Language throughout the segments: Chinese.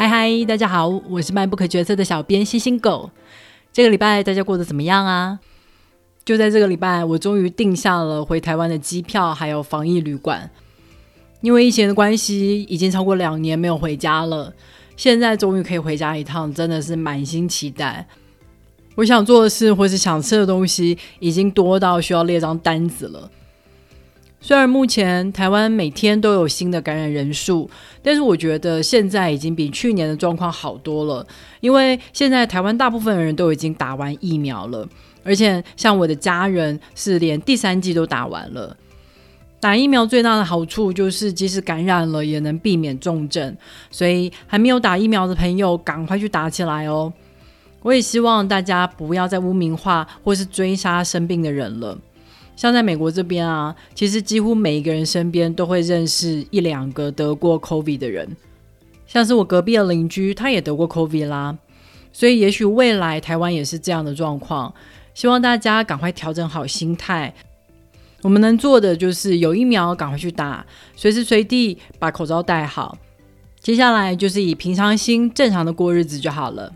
嗨嗨，大家好，我是卖不可决策的小编星星狗。这个礼拜大家过得怎么样啊？就在这个礼拜，我终于订下了回台湾的机票，还有防疫旅馆。因为疫情的关系，已经超过两年没有回家了，现在终于可以回家一趟，真的是满心期待。我想做的事或是想吃的东西，已经多到需要列张单子了。虽然目前台湾每天都有新的感染人数，但是我觉得现在已经比去年的状况好多了。因为现在台湾大部分人都已经打完疫苗了，而且像我的家人是连第三剂都打完了。打疫苗最大的好处就是，即使感染了也能避免重症。所以还没有打疫苗的朋友，赶快去打起来哦！我也希望大家不要再污名化或是追杀生病的人了。像在美国这边啊，其实几乎每一个人身边都会认识一两个得过 COVID 的人，像是我隔壁的邻居，他也得过 COVID 啦。所以也许未来台湾也是这样的状况。希望大家赶快调整好心态。我们能做的就是有疫苗赶快去打，随时随地把口罩戴好。接下来就是以平常心正常的过日子就好了。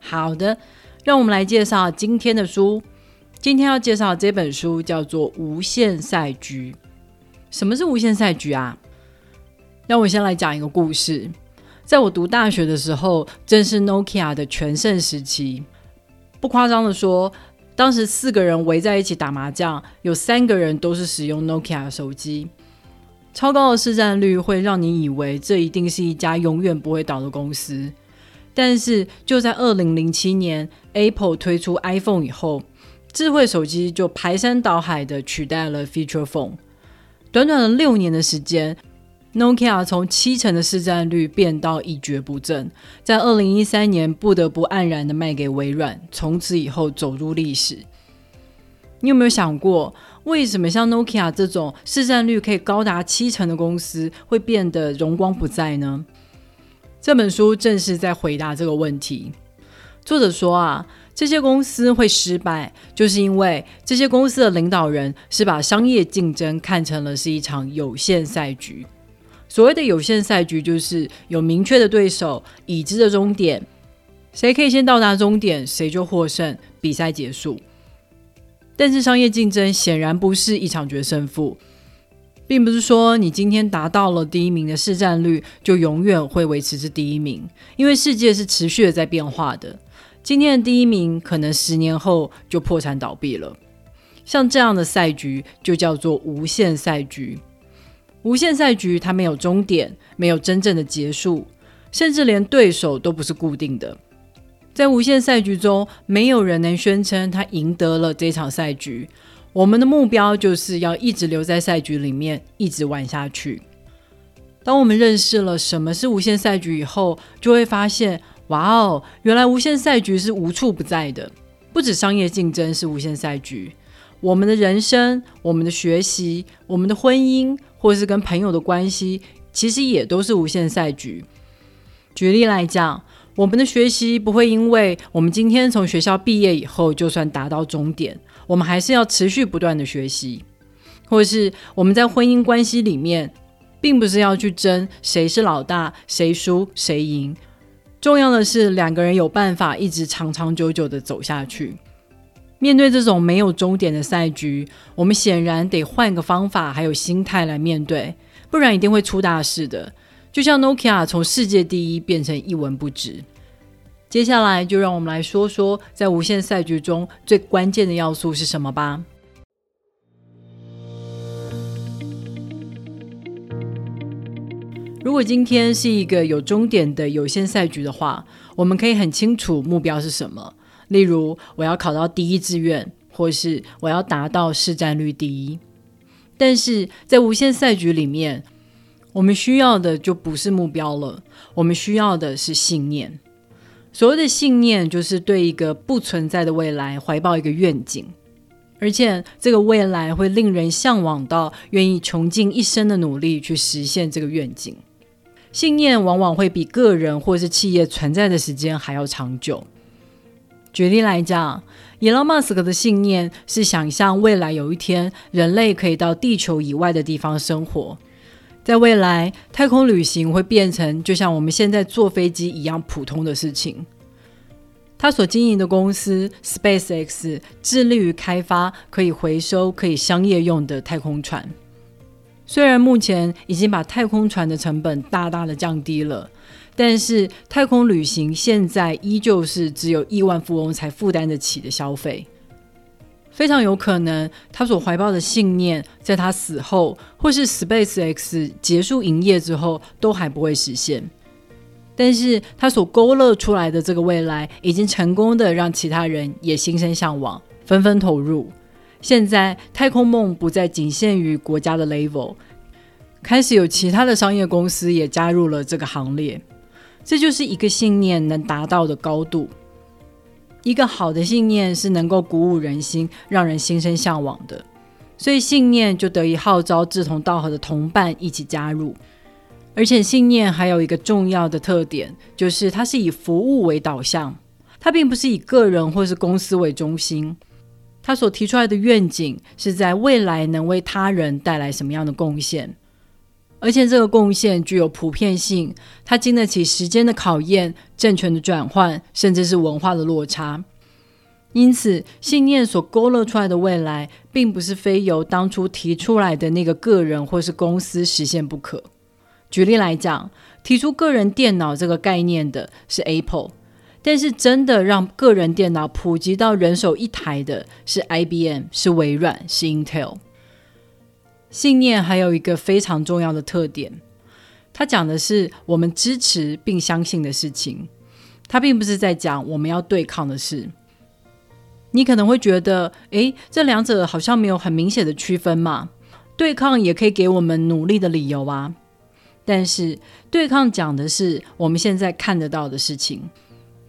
好的，让我们来介绍今天的书。今天要介绍这本书叫做《无限赛局》。什么是无限赛局啊？让我先来讲一个故事。在我读大学的时候，正是 Nokia 的全盛时期。不夸张的说，当时四个人围在一起打麻将，有三个人都是使用 Nokia 手机。超高的市占率会让你以为这一定是一家永远不会倒的公司。但是就在二零零七年，Apple 推出 iPhone 以后。智慧手机就排山倒海的取代了 Feature Phone，短短的六年的时间，Nokia 从七成的市占率变到一蹶不振，在二零一三年不得不黯然的卖给微软，从此以后走入历史。你有没有想过，为什么像 Nokia 这种市占率可以高达七成的公司会变得荣光不再呢？这本书正是在回答这个问题。作者说啊。这些公司会失败，就是因为这些公司的领导人是把商业竞争看成了是一场有限赛局。所谓的有限赛局，就是有明确的对手，已知的终点，谁可以先到达终点，谁就获胜，比赛结束。但是商业竞争显然不是一场决胜负，并不是说你今天达到了第一名的市占率，就永远会维持是第一名，因为世界是持续的在变化的。今天的第一名可能十年后就破产倒闭了，像这样的赛局就叫做无限赛局。无限赛局它没有终点，没有真正的结束，甚至连对手都不是固定的。在无限赛局中，没有人能宣称他赢得了这场赛局。我们的目标就是要一直留在赛局里面，一直玩下去。当我们认识了什么是无限赛局以后，就会发现。哇哦，原来无限赛局是无处不在的，不止商业竞争是无限赛局，我们的人生、我们的学习、我们的婚姻，或是跟朋友的关系，其实也都是无限赛局。举例来讲，我们的学习不会因为我们今天从学校毕业以后就算达到终点，我们还是要持续不断的学习，或是我们在婚姻关系里面，并不是要去争谁是老大，谁输谁赢。重要的是，两个人有办法一直长长久久的走下去。面对这种没有终点的赛局，我们显然得换个方法，还有心态来面对，不然一定会出大事的。就像 Nokia 从世界第一变成一文不值。接下来就让我们来说说，在无限赛局中最关键的要素是什么吧。如果今天是一个有终点的有限赛局的话，我们可以很清楚目标是什么。例如，我要考到第一志愿，或是我要达到市占率第一。但是在无限赛局里面，我们需要的就不是目标了，我们需要的是信念。所谓的信念，就是对一个不存在的未来怀抱一个愿景，而且这个未来会令人向往到愿意穷尽一生的努力去实现这个愿景。信念往往会比个人或是企业存在的时间还要长久。举例来讲，伊隆马斯克的信念是想象未来有一天人类可以到地球以外的地方生活。在未来，太空旅行会变成就像我们现在坐飞机一样普通的事情。他所经营的公司 SpaceX 致力于开发可以回收、可以商业用的太空船。虽然目前已经把太空船的成本大大的降低了，但是太空旅行现在依旧是只有亿万富翁才负担得起的消费。非常有可能，他所怀抱的信念，在他死后，或是 SpaceX 结束营业之后，都还不会实现。但是他所勾勒出来的这个未来，已经成功的让其他人也心生向往，纷纷投入。现在太空梦不再仅限于国家的 level，开始有其他的商业公司也加入了这个行列。这就是一个信念能达到的高度。一个好的信念是能够鼓舞人心，让人心生向往的，所以信念就得以号召志同道合的同伴一起加入。而且信念还有一个重要的特点，就是它是以服务为导向，它并不是以个人或是公司为中心。他所提出来的愿景是在未来能为他人带来什么样的贡献，而且这个贡献具有普遍性，它经得起时间的考验、政权的转换，甚至是文化的落差。因此，信念所勾勒出来的未来，并不是非由当初提出来的那个个人或是公司实现不可。举例来讲，提出个人电脑这个概念的是 Apple，但是真的让个人电脑普及到人手一台的是 IBM，是微软，是 Intel。信念还有一个非常重要的特点，它讲的是我们支持并相信的事情，它并不是在讲我们要对抗的事。你可能会觉得，诶，这两者好像没有很明显的区分嘛？对抗也可以给我们努力的理由啊。但是对抗讲的是我们现在看得到的事情，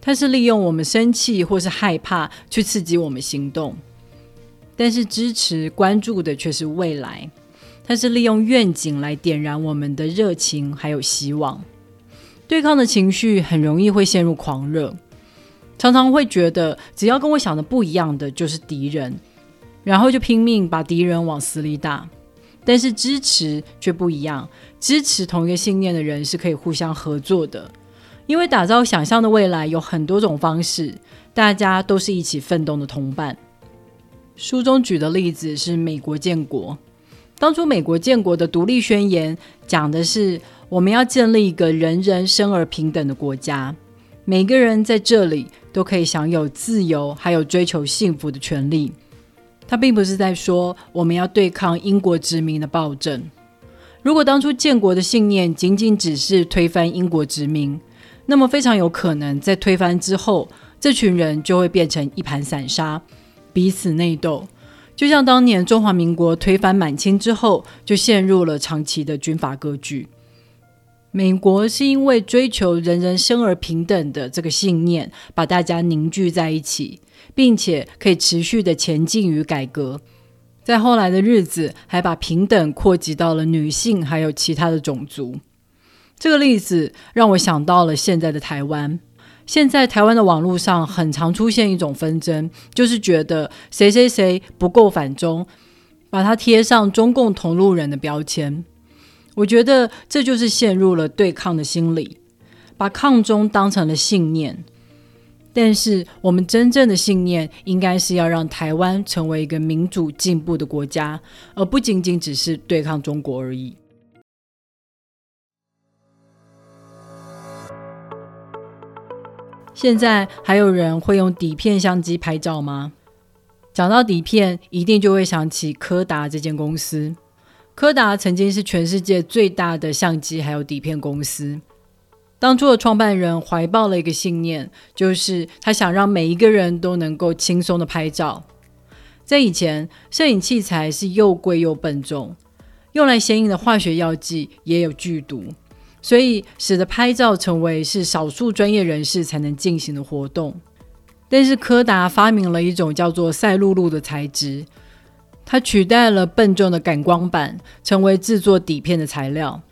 它是利用我们生气或是害怕去刺激我们行动；但是支持关注的却是未来，它是利用愿景来点燃我们的热情还有希望。对抗的情绪很容易会陷入狂热，常常会觉得只要跟我想的不一样的就是敌人，然后就拼命把敌人往死里打。但是支持却不一样，支持同一个信念的人是可以互相合作的，因为打造想象的未来有很多种方式，大家都是一起奋斗的同伴。书中举的例子是美国建国，当初美国建国的独立宣言讲的是我们要建立一个人人生而平等的国家，每个人在这里都可以享有自由，还有追求幸福的权利。他并不是在说我们要对抗英国殖民的暴政。如果当初建国的信念仅仅只是推翻英国殖民，那么非常有可能在推翻之后，这群人就会变成一盘散沙，彼此内斗。就像当年中华民国推翻满清之后，就陷入了长期的军阀割据。美国是因为追求人人生而平等的这个信念，把大家凝聚在一起。并且可以持续的前进与改革，在后来的日子还把平等扩及到了女性还有其他的种族。这个例子让我想到了现在的台湾。现在台湾的网络上很常出现一种纷争，就是觉得谁谁谁不够反中，把他贴上中共同路人的标签。我觉得这就是陷入了对抗的心理，把抗中当成了信念。但是，我们真正的信念应该是要让台湾成为一个民主进步的国家，而不仅仅只是对抗中国而已。现在还有人会用底片相机拍照吗？讲到底片，一定就会想起柯达这间公司。柯达曾经是全世界最大的相机还有底片公司。当初的创办人怀抱了一个信念，就是他想让每一个人都能够轻松的拍照。在以前，摄影器材是又贵又笨重，用来显影的化学药剂也有剧毒，所以使得拍照成为是少数专业人士才能进行的活动。但是柯达发明了一种叫做赛璐璐的材质，它取代了笨重的感光板，成为制作底片的材料。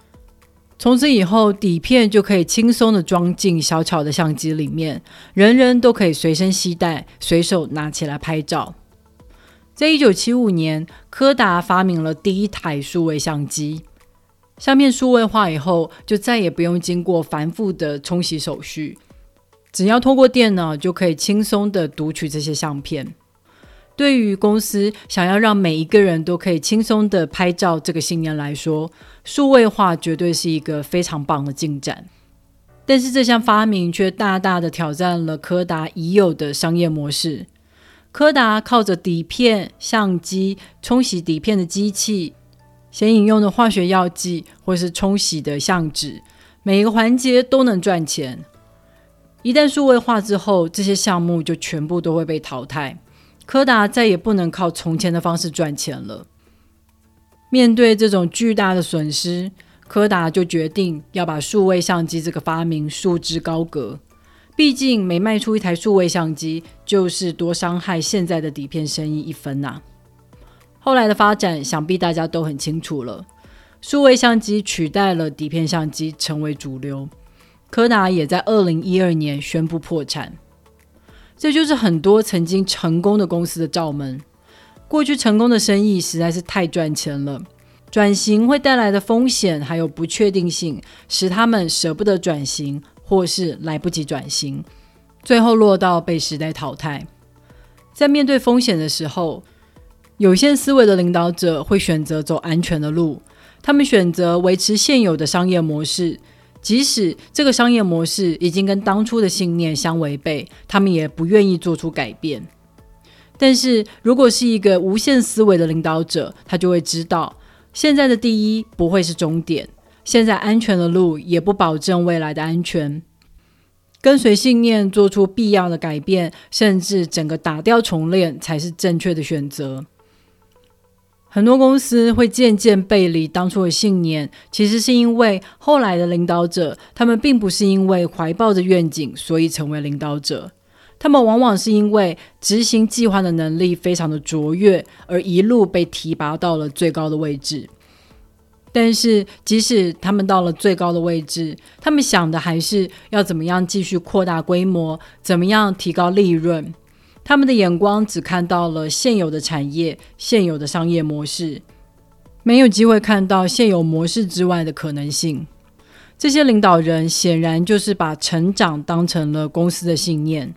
从此以后，底片就可以轻松的装进小巧的相机里面，人人都可以随身携带，随手拿起来拍照。在一九七五年，柯达发明了第一台数位相机，相片数位化以后，就再也不用经过繁复的冲洗手续，只要通过电脑就可以轻松的读取这些相片。对于公司想要让每一个人都可以轻松的拍照这个信念来说，数位化绝对是一个非常棒的进展。但是这项发明却大大的挑战了柯达已有的商业模式。柯达靠着底片、相机、冲洗底片的机器。显影用的化学药剂，或是冲洗的相纸，每一个环节都能赚钱。一旦数位化之后，这些项目就全部都会被淘汰。柯达再也不能靠从前的方式赚钱了。面对这种巨大的损失，柯达就决定要把数位相机这个发明束之高阁。毕竟每卖出一台数位相机，就是多伤害现在的底片生意一分呐。后来的发展，想必大家都很清楚了。数位相机取代了底片相机，成为主流。柯达也在二零一二年宣布破产。这就是很多曾经成功的公司的罩门。过去成功的生意实在是太赚钱了，转型会带来的风险还有不确定性，使他们舍不得转型，或是来不及转型，最后落到被时代淘汰。在面对风险的时候，有限思维的领导者会选择走安全的路，他们选择维持现有的商业模式，即使这个商业模式已经跟当初的信念相违背，他们也不愿意做出改变。但是如果是一个无限思维的领导者，他就会知道，现在的第一不会是终点，现在安全的路也不保证未来的安全。跟随信念，做出必要的改变，甚至整个打掉重练，才是正确的选择。很多公司会渐渐背离当初的信念，其实是因为后来的领导者，他们并不是因为怀抱着愿景所以成为领导者，他们往往是因为执行计划的能力非常的卓越，而一路被提拔到了最高的位置。但是，即使他们到了最高的位置，他们想的还是要怎么样继续扩大规模，怎么样提高利润。他们的眼光只看到了现有的产业、现有的商业模式，没有机会看到现有模式之外的可能性。这些领导人显然就是把成长当成了公司的信念，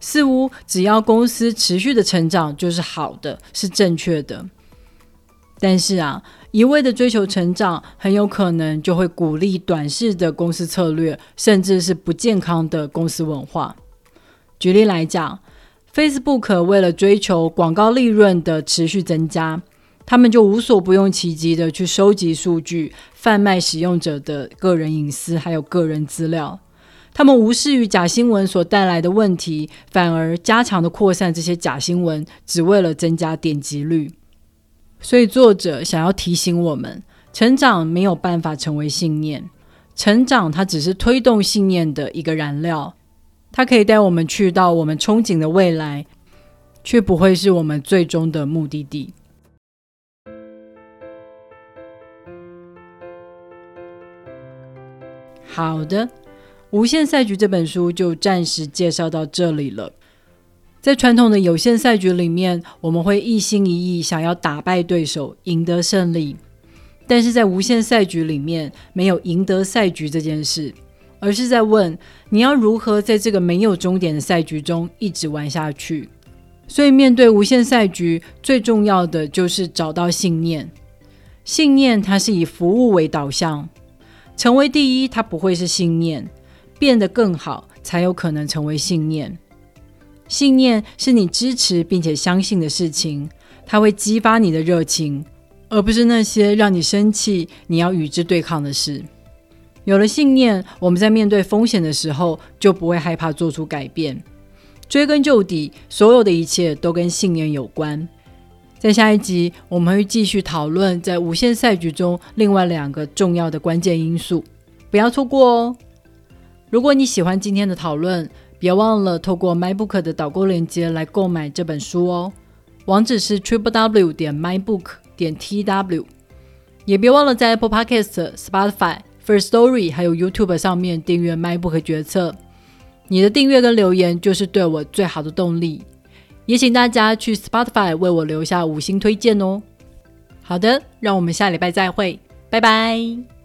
似乎只要公司持续的成长就是好的、是正确的。但是啊，一味的追求成长，很有可能就会鼓励短视的公司策略，甚至是不健康的公司文化。举例来讲。Facebook 为了追求广告利润的持续增加，他们就无所不用其极的去收集数据，贩卖使用者的个人隐私还有个人资料。他们无视于假新闻所带来的问题，反而加强的扩散这些假新闻，只为了增加点击率。所以作者想要提醒我们：成长没有办法成为信念，成长它只是推动信念的一个燃料。它可以带我们去到我们憧憬的未来，却不会是我们最终的目的地。好的，《无限赛局》这本书就暂时介绍到这里了。在传统的有限赛局里面，我们会一心一意想要打败对手，赢得胜利；但是在无限赛局里面，没有赢得赛局这件事。而是在问你要如何在这个没有终点的赛局中一直玩下去。所以，面对无限赛局，最重要的就是找到信念。信念它是以服务为导向，成为第一，它不会是信念；变得更好，才有可能成为信念。信念是你支持并且相信的事情，它会激发你的热情，而不是那些让你生气、你要与之对抗的事。有了信念，我们在面对风险的时候就不会害怕做出改变。追根究底，所有的一切都跟信念有关。在下一集，我们会继续讨论在无限赛局中另外两个重要的关键因素，不要错过哦。如果你喜欢今天的讨论，别忘了透过 MyBook 的导购链接来购买这本书哦。网址是 triple w 点 mybook 点 tw，也别忘了在 Apple Podcast、Spotify。First Story 还有 YouTube 上面订阅《迈步和决策》，你的订阅跟留言就是对我最好的动力。也请大家去 Spotify 为我留下五星推荐哦。好的，让我们下礼拜再会，拜拜。